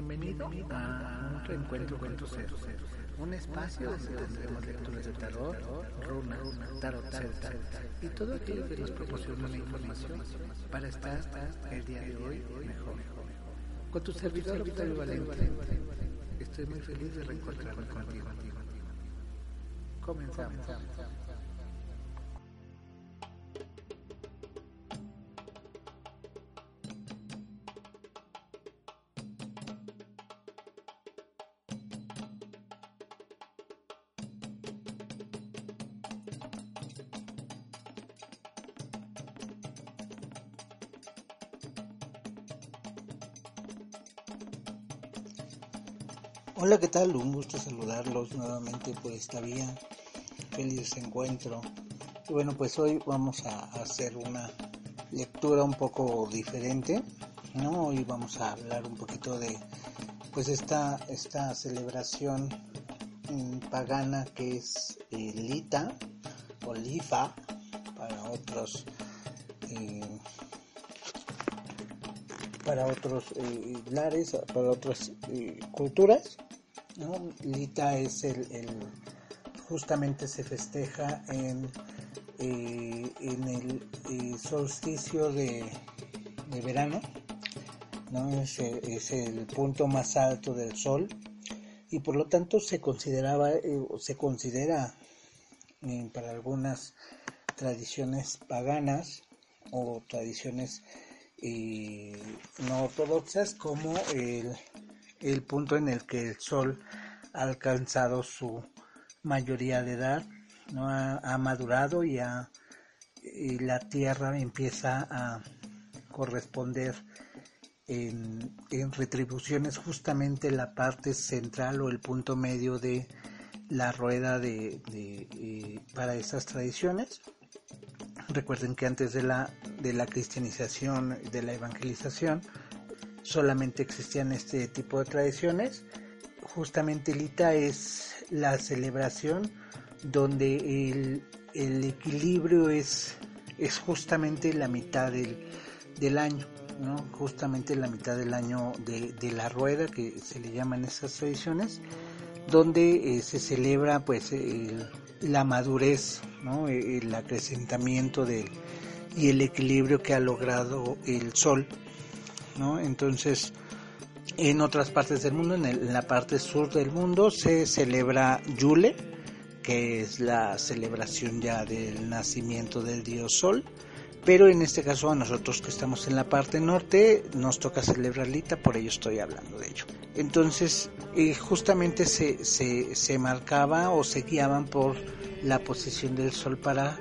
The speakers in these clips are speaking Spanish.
Bienvenido a un reencuentro con tu ser, un espacio donde tendremos lecturas de tarot, runas, tarot celta y todo aquello que nos proporciona la información para estar el día de hoy mejor. Con tu servidor Octavio Valente, estoy muy feliz de reencontrarme contigo. Comenzamos. Hola, ¿qué tal? Un gusto saludarlos nuevamente por esta vía. Feliz encuentro. Bueno, pues hoy vamos a hacer una lectura un poco diferente, ¿no? Hoy vamos a hablar un poquito de pues esta, esta celebración mm, pagana que es eh, Lita o Lifa para otros eh, para otros eh, para otras culturas Lita es el, justamente se festeja en, eh, en el eh, solsticio de, verano, ¿no? Es, el punto más alto del sol y por lo tanto se consideraba eh, se considera para algunas tradiciones paganas o tradiciones no ortodoxas como el el punto en el que el Sol ha alcanzado su mayoría de edad, ¿no? ha, madurado y, la Tierra empieza a corresponder en, retribuciones justamente la parte central o el punto medio de la rueda de, eh, para esas tradiciones. Recuerden que antes de la, de la cristianización, de la evangelización, solamente existían este tipo de tradiciones. Justamente Lita es la celebración donde el, equilibrio es, es justamente la mitad del, año, ¿no? justamente la mitad del año de, la rueda que se le llaman esas tradiciones, donde eh, se celebra pues la madurez, ¿no? el acrecentamiento y el equilibrio que ha logrado el sol entonces, en otras partes del mundo, en, la parte sur del mundo, se celebra Yule, que es la celebración ya del nacimiento del dios Sol. Pero en este caso a nosotros que estamos en la parte norte nos toca celebrar Lita, por ello estoy hablando de ello. Entonces eh, justamente se, se, se marcaba o se guiaban por la posición del sol para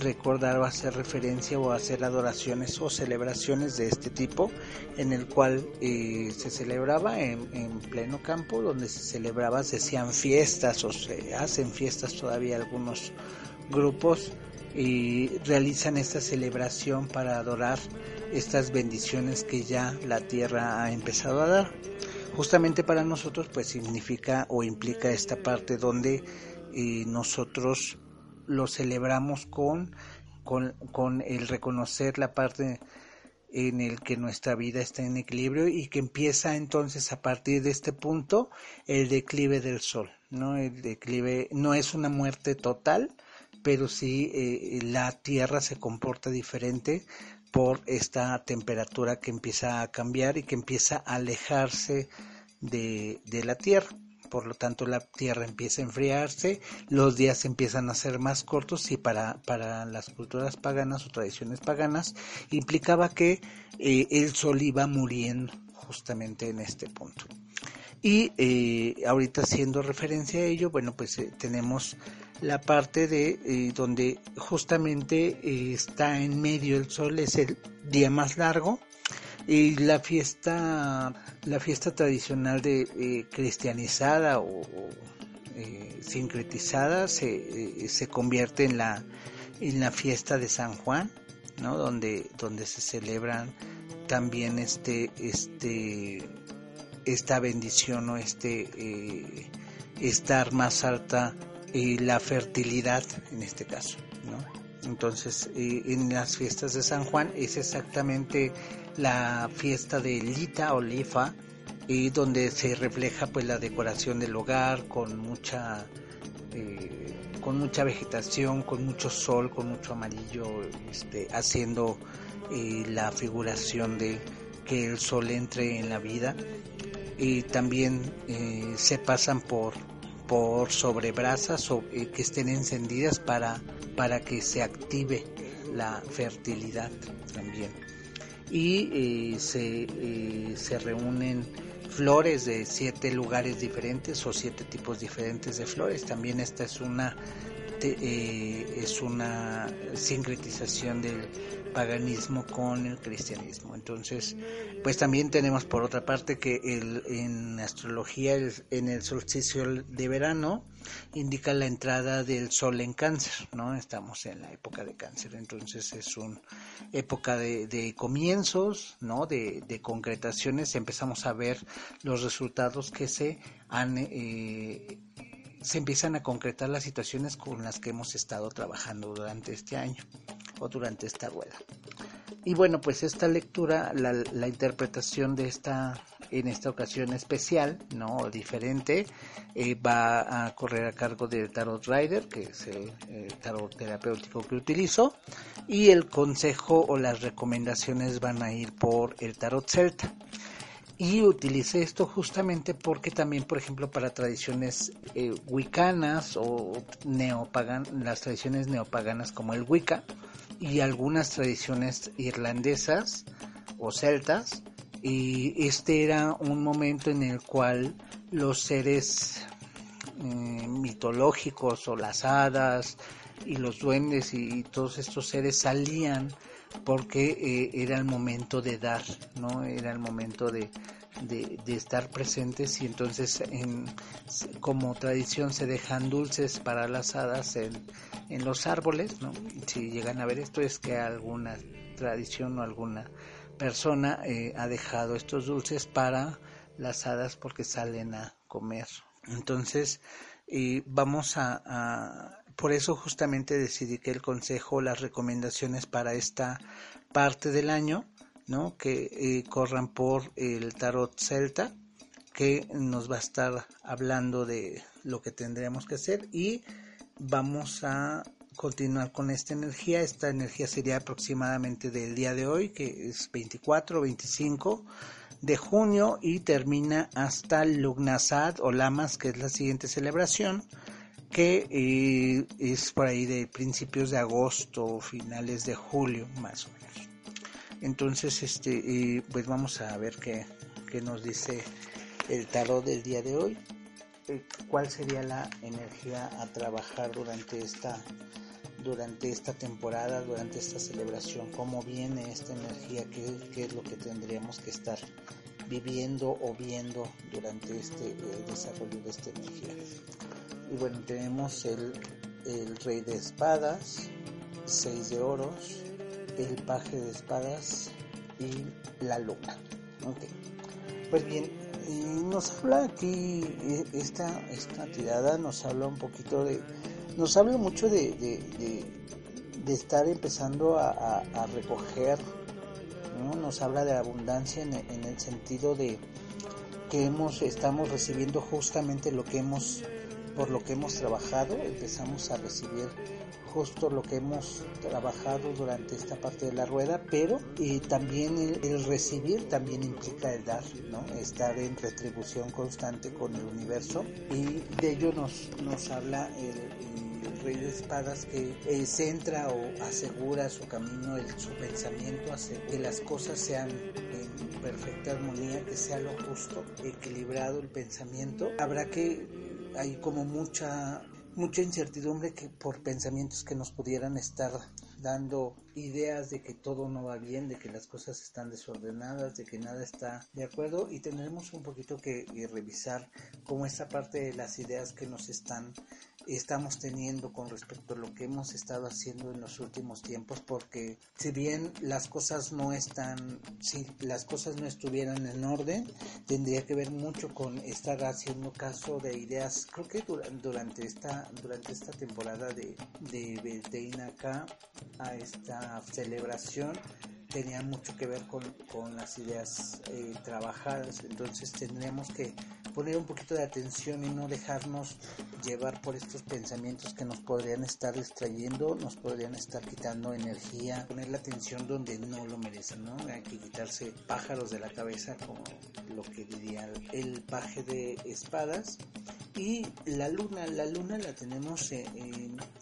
recordar o hacer referencia o hacer adoraciones o celebraciones de este tipo en el cual eh, se celebraba en, en, pleno campo donde se celebraba se hacían fiestas o se hacen fiestas todavía algunos grupos y realizan esta celebración para adorar estas bendiciones que ya la tierra ha empezado a dar. Justamente para nosotros pues significa o implica esta parte donde eh, nosotros lo celebramos con, con, el reconocer la parte en el que nuestra vida está en equilibrio y que empieza entonces a partir de este punto el declive del sol, ¿no? El declive no es una muerte total, pero sí eh, la Tierra se comporta diferente por esta temperatura que empieza a cambiar y que empieza a alejarse de, de la Tierra por lo tanto la tierra empieza a enfriarse, los días empiezan a ser más cortos y para, para las culturas paganas o tradiciones paganas implicaba que eh, el sol iba muriendo justamente en este punto. Y eh, ahorita haciendo referencia a ello, bueno, pues eh, tenemos la parte de donde justamente está en medio el sol, es el día más largo y la fiesta, la fiesta tradicional de cristianizada o, sincretizada se, se convierte en la en la fiesta de San Juan, ¿no? Donde donde se celebran también este este esta bendición o este eh, estar más alta y la fertilidad en este caso, ¿no? Entonces, eh, en las fiestas de San Juan es exactamente la fiesta de Lita o y donde se refleja pues la decoración del hogar con mucha eh, con mucha vegetación, con mucho sol, con mucho amarillo, este, haciendo la figuración de que el sol entre en la vida. Y también eh, se pasan por por sobre brasas eh, que estén encendidas para para que se active la fertilidad también y eh, se, se reúnen flores de siete lugares diferentes o siete tipos diferentes de flores. También esta es una es una sincretización del paganismo con el cristianismo. Entonces, pues también tenemos por otra parte que el, en astrología, en el solsticio de verano, indica la entrada del sol en cáncer, ¿no? Estamos en la época de cáncer, entonces es una época de, comienzos, ¿no? De, concretaciones, empezamos a ver los resultados que se han... Eh, se empiezan a concretar las situaciones con las que hemos estado trabajando durante este año o durante esta rueda. Y bueno, pues esta lectura, la, interpretación de esta, en esta ocasión especial, no diferente, eh, va a correr a cargo del Tarot Rider, que es el, tarot terapéutico que utilizo, y el consejo o las recomendaciones van a ir por el Tarot Celta. Y utilicé esto justamente porque también, por ejemplo, para tradiciones eh, wiccanas o neopagan, las tradiciones neopaganas como el Wicca, y algunas tradiciones irlandesas o celtas y este era un momento en el cual los seres eh, mitológicos o las hadas y los duendes y, todos estos seres salían porque eh, era el momento de dar, ¿no? Era el momento de, de, estar presentes y entonces en, como tradición se dejan dulces para las hadas en, en los árboles, ¿no? Si llegan a ver esto es que alguna tradición o alguna persona eh, ha dejado estos dulces para las hadas porque salen a comer. Entonces, eh, vamos a, a, por eso justamente decidí que el consejo, las recomendaciones para esta parte del año ¿no? que eh, corran por el tarot celta que nos va a estar hablando de lo que tendríamos que hacer y vamos a continuar con esta energía. Esta energía sería aproximadamente del día de hoy, que es 24 25 de junio y termina hasta Lugnasad o Lamas, que es la siguiente celebración, que eh, es por ahí de principios de agosto finales de julio, más o menos. Entonces, este, pues vamos a ver qué, nos dice el tarot del día de hoy. Eh, ¿Cuál sería la energía a trabajar durante esta durante esta temporada, durante esta celebración, cómo viene esta energía, qué, es lo que tendríamos que estar viviendo o viendo durante este eh, desarrollo de esta energía. Y bueno, tenemos el, rey de espadas, seis de oros, el paje de espadas y la luna. Pues bien, nos habla aquí e, esta, esta tirada, nos habla un poquito de, nos habla mucho de, de, estar empezando a, recoger, nos habla de abundancia en, en el sentido de que hemos, estamos recibiendo justamente lo que hemos, por lo que hemos trabajado, empezamos a recibir justo lo que hemos trabajado durante esta parte de la rueda, pero eh, también el, recibir también implica el dar, ¿no? estar en retribución constante con el universo y de ello nos, nos habla el, rey de espadas que eh, centra o asegura su camino, su pensamiento, hace que las cosas sean en perfecta armonía, que sea lo justo, equilibrado el pensamiento. Habrá que, hay como mucha, mucha incertidumbre que por pensamientos que nos pudieran estar dando ideas de que todo no va bien, de que las cosas están desordenadas, de que nada está de acuerdo y tendremos un poquito que revisar cómo esta parte de las ideas que nos están estamos teniendo con respecto a lo que hemos estado haciendo en los últimos tiempos porque si bien las cosas no están si las cosas no estuvieran en orden tendría que ver mucho con estar haciendo caso de ideas. Creo que durante esta durante esta temporada de de, de acá a esta celebración tenía mucho que ver con, con las ideas eh, trabajadas. Entonces tendríamos que poner un poquito de atención y no dejarnos llevar por estos pensamientos que nos podrían estar distrayendo, nos podrían estar quitando energía, poner la atención donde no lo merecen, ¿no? Hay que quitarse pájaros de la cabeza, como lo que diría el paje de espadas. Y la luna, la luna la tenemos,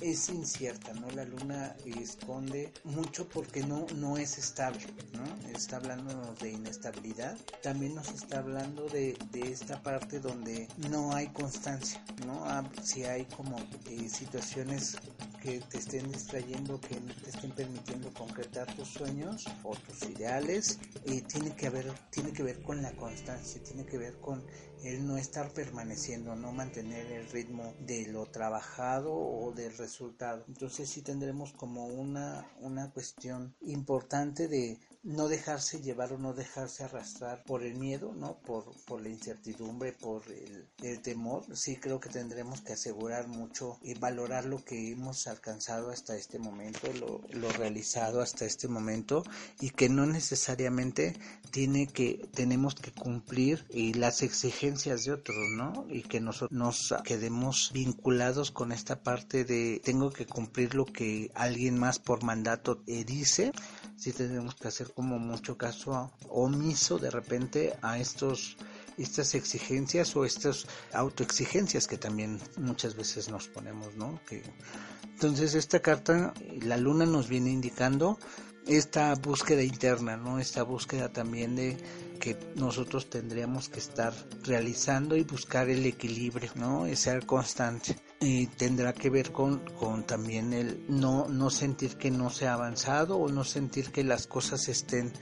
es incierta, ¿no? La luna esconde mucho porque no, no es estable, ¿no? Está hablando de inestabilidad. También nos está hablando de, de esta parte donde no hay constancia, ¿no? Ah, si hay como eh, situaciones que te estén distrayendo, que no te estén permitiendo concretar tus sueños o tus ideales, eh, tiene que haber, tiene que ver con la constancia, tiene que ver con el no estar permaneciendo, no mantener el ritmo de lo trabajado o del resultado. Entonces sí tendremos como una, una cuestión importante de no dejarse llevar o no dejarse arrastrar por el miedo, ¿no? Por, por la incertidumbre, por el, el, temor. Sí creo que tendremos que asegurar mucho y valorar lo que hemos alcanzado hasta este momento, lo, lo realizado hasta este momento y que no necesariamente tiene que, tenemos que cumplir y las exigencias de otros, ¿no? Y que nosotros nos quedemos vinculados con esta parte de tengo que cumplir lo que alguien más por mandato dice sí tenemos que hacer como mucho caso omiso de repente a estos estas exigencias o estas autoexigencias que también muchas veces nos ponemos, ¿no? Que, entonces esta carta, la luna nos viene indicando esta búsqueda interna, ¿no? Esta búsqueda también de que nosotros tendríamos que estar realizando y buscar el equilibrio, ¿no? Y ser constante. Y tendrá que ver con, con también el no, no sentir que no se ha avanzado o no sentir que las cosas estén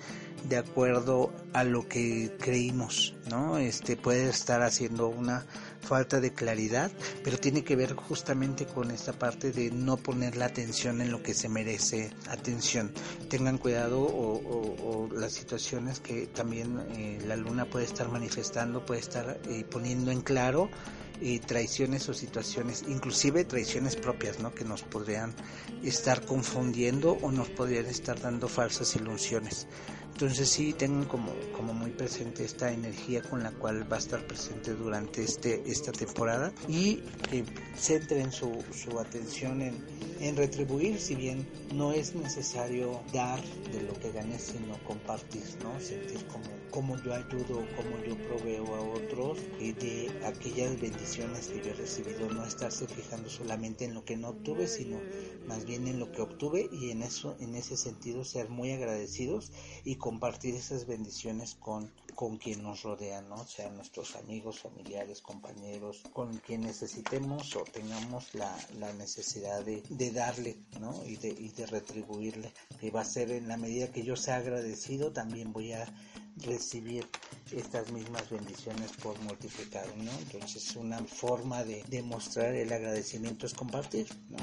de acuerdo a lo que creímos, ¿no? Este puede estar haciendo una falta de claridad, pero tiene que ver justamente con esta parte de no poner la atención en lo que se merece atención. Tengan cuidado o, las situaciones que también eh, la luna puede estar manifestando, puede estar eh, poniendo en claro eh, traiciones o situaciones, inclusive traiciones propias, ¿no? Que nos podrían estar confundiendo o nos podrían estar dando falsas ilusiones. Entonces sí tengan como, como muy presente esta energía con la cual va a estar presente durante este, esta temporada y que centren su, su atención en, en retribuir, si bien no es necesario dar de lo que ganes, sino compartir, ¿no? Sentir como, como yo ayudo, como yo proveo a otros y de aquellas bendiciones que yo he recibido, no estarse fijando solamente en lo que no obtuve, sino más bien en lo que obtuve y en eso, en ese sentido ser muy agradecidos y compartir esas bendiciones con, con quien nos rodea, ¿no? Sean nuestros amigos, familiares, compañeros, con quien necesitemos o tengamos la, la necesidad de, de, darle, ¿no? Y de, y de retribuirle. Y va a ser en la medida que yo sea agradecido, también voy a recibir estas mismas bendiciones por multiplicado, ¿no? Entonces una forma de demostrar el agradecimiento es compartir, ¿no?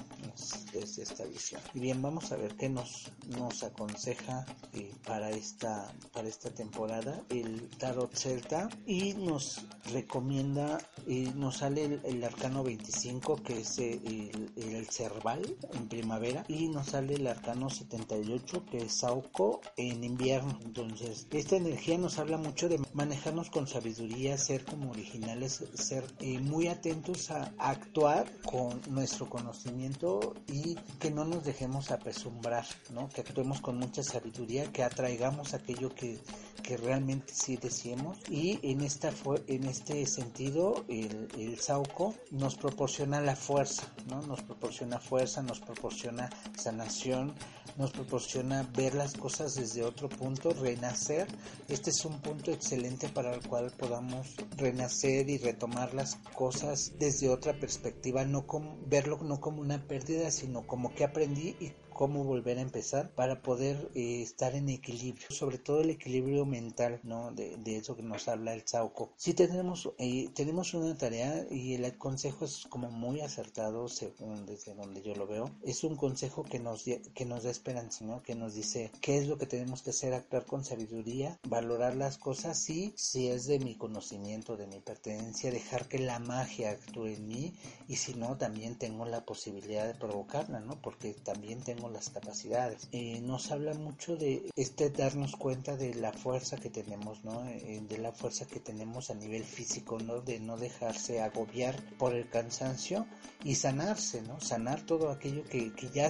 Desde esta visión. Y bien, vamos a ver qué nos, nos aconseja eh, para esta para esta temporada el tarot celta y nos recomienda y nos sale el, arcano 25 que es el, el, cerval en primavera y nos sale el arcano 78 que es sauco en invierno. Entonces esta energía nos habla mucho de manejarnos con sabiduría, ser como originales, ser eh, muy atentos a actuar con nuestro conocimiento y que no nos dejemos apesumbrar, ¿no? Que actuemos con mucha sabiduría, que atraigamos aquello que, que realmente sí deseemos y en esta en este sentido el, el Sauco nos proporciona la fuerza, ¿no? Nos proporciona fuerza, nos proporciona sanación, nos proporciona ver las cosas desde otro punto, renacer, este es un punto excelente para el cual podamos renacer y retomar las cosas desde otra perspectiva, no como, verlo no como una pérdida, sino como que aprendí y cómo volver a empezar para poder eh, estar en equilibrio, sobre todo el equilibrio mental, ¿no? De, eso que nos habla el Sauco. Si tenemos, eh, tenemos una tarea y el consejo es como muy acertado según desde donde yo lo veo. Es un consejo que nos, que nos da esperanza, ¿no? Que nos dice qué es lo que tenemos que hacer, actuar con sabiduría, valorar las cosas y si es de mi conocimiento, de mi pertenencia, dejar que la magia actúe en mí y si no, también tengo la posibilidad de provocarla, ¿no? Porque también tengo las capacidades. Eh, nos habla mucho de este darnos cuenta de la fuerza que tenemos, ¿no? Eh, de la fuerza que tenemos a nivel físico, ¿no? De no dejarse agobiar por el cansancio y sanarse, ¿no? Sanar todo aquello que, que ya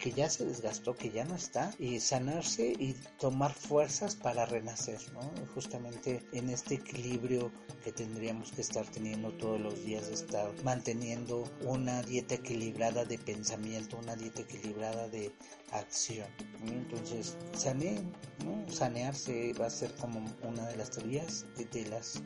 que ya se desgastó, que ya no está, y sanarse y tomar fuerzas para renacer, ¿no? Justamente en este equilibrio que tendríamos que estar teniendo todos los días, de estar manteniendo una dieta equilibrada de pensamiento, una dieta equilibrada de acción. Entonces, sanear, ¿no? sanearse va a ser como una de las teorías de las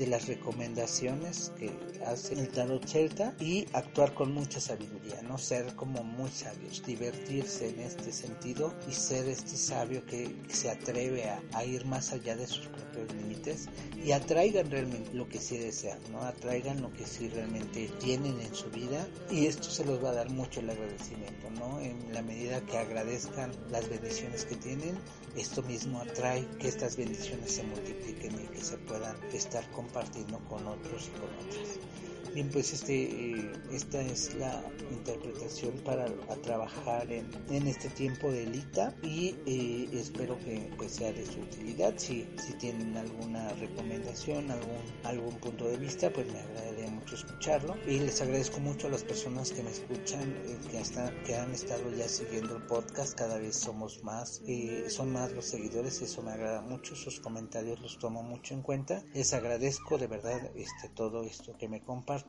de las recomendaciones que hace el tarot celta y actuar con mucha sabiduría, no ser como muy sabios, divertirse en este sentido y ser este sabio que, se atreve a, ir más allá de sus propios límites y atraigan realmente lo que sí desean, ¿no? Atraigan lo que sí realmente tienen en su vida y esto se los va a dar mucho el agradecimiento, ¿no? En la medida que agradezcan las bendiciones que tienen, esto mismo atrae que estas bendiciones se multipliquen y que se puedan estar compartiendo con otros y con otras. Bien, pues este, eh, esta es la interpretación para trabajar en, en, este tiempo de Lita y eh, espero que pues sea de su utilidad. Si, si tienen alguna recomendación, algún, algún punto de vista, pues me agradaría mucho escucharlo. Y les agradezco mucho a las personas que me escuchan, eh, que, hasta, que han estado ya siguiendo el podcast. Cada vez somos más, son más los seguidores, eso me agrada mucho. Sus comentarios los tomo mucho en cuenta. Les agradezco de verdad este, todo esto que me comparten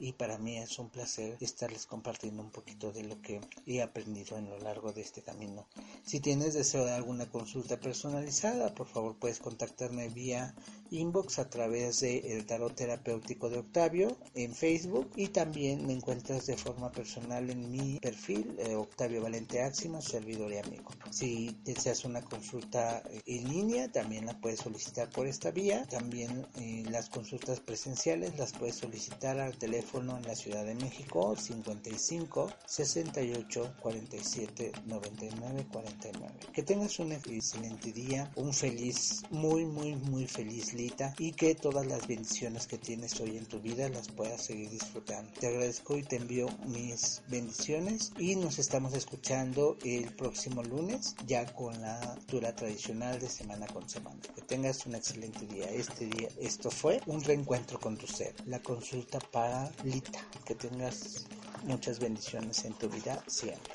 y para mí es un placer estarles compartiendo un poquito de lo que he aprendido en lo largo de este camino. Si tienes deseo de alguna consulta personalizada, por favor puedes contactarme vía inbox a través de el tarot terapéutico de Octavio en Facebook y también me encuentras de forma personal en mi perfil eh, Octavio Valente Áximo, servidor y amigo. Si deseas una consulta eh, en línea, también la puedes solicitar por esta vía. También eh, las consultas presenciales las puedes solicitar al teléfono en la Ciudad de México 55 68 47 99 49. Que tengas un excelente día, un feliz, muy muy muy feliz y que todas las bendiciones que tienes hoy en tu vida las puedas seguir disfrutando. Te agradezco y te envío mis bendiciones y nos estamos escuchando el próximo lunes ya con la lectura tradicional de semana con semana. Que tengas un excelente día. Este día, esto fue un reencuentro con tu ser, la consulta para Lita. Que tengas muchas bendiciones en tu vida siempre.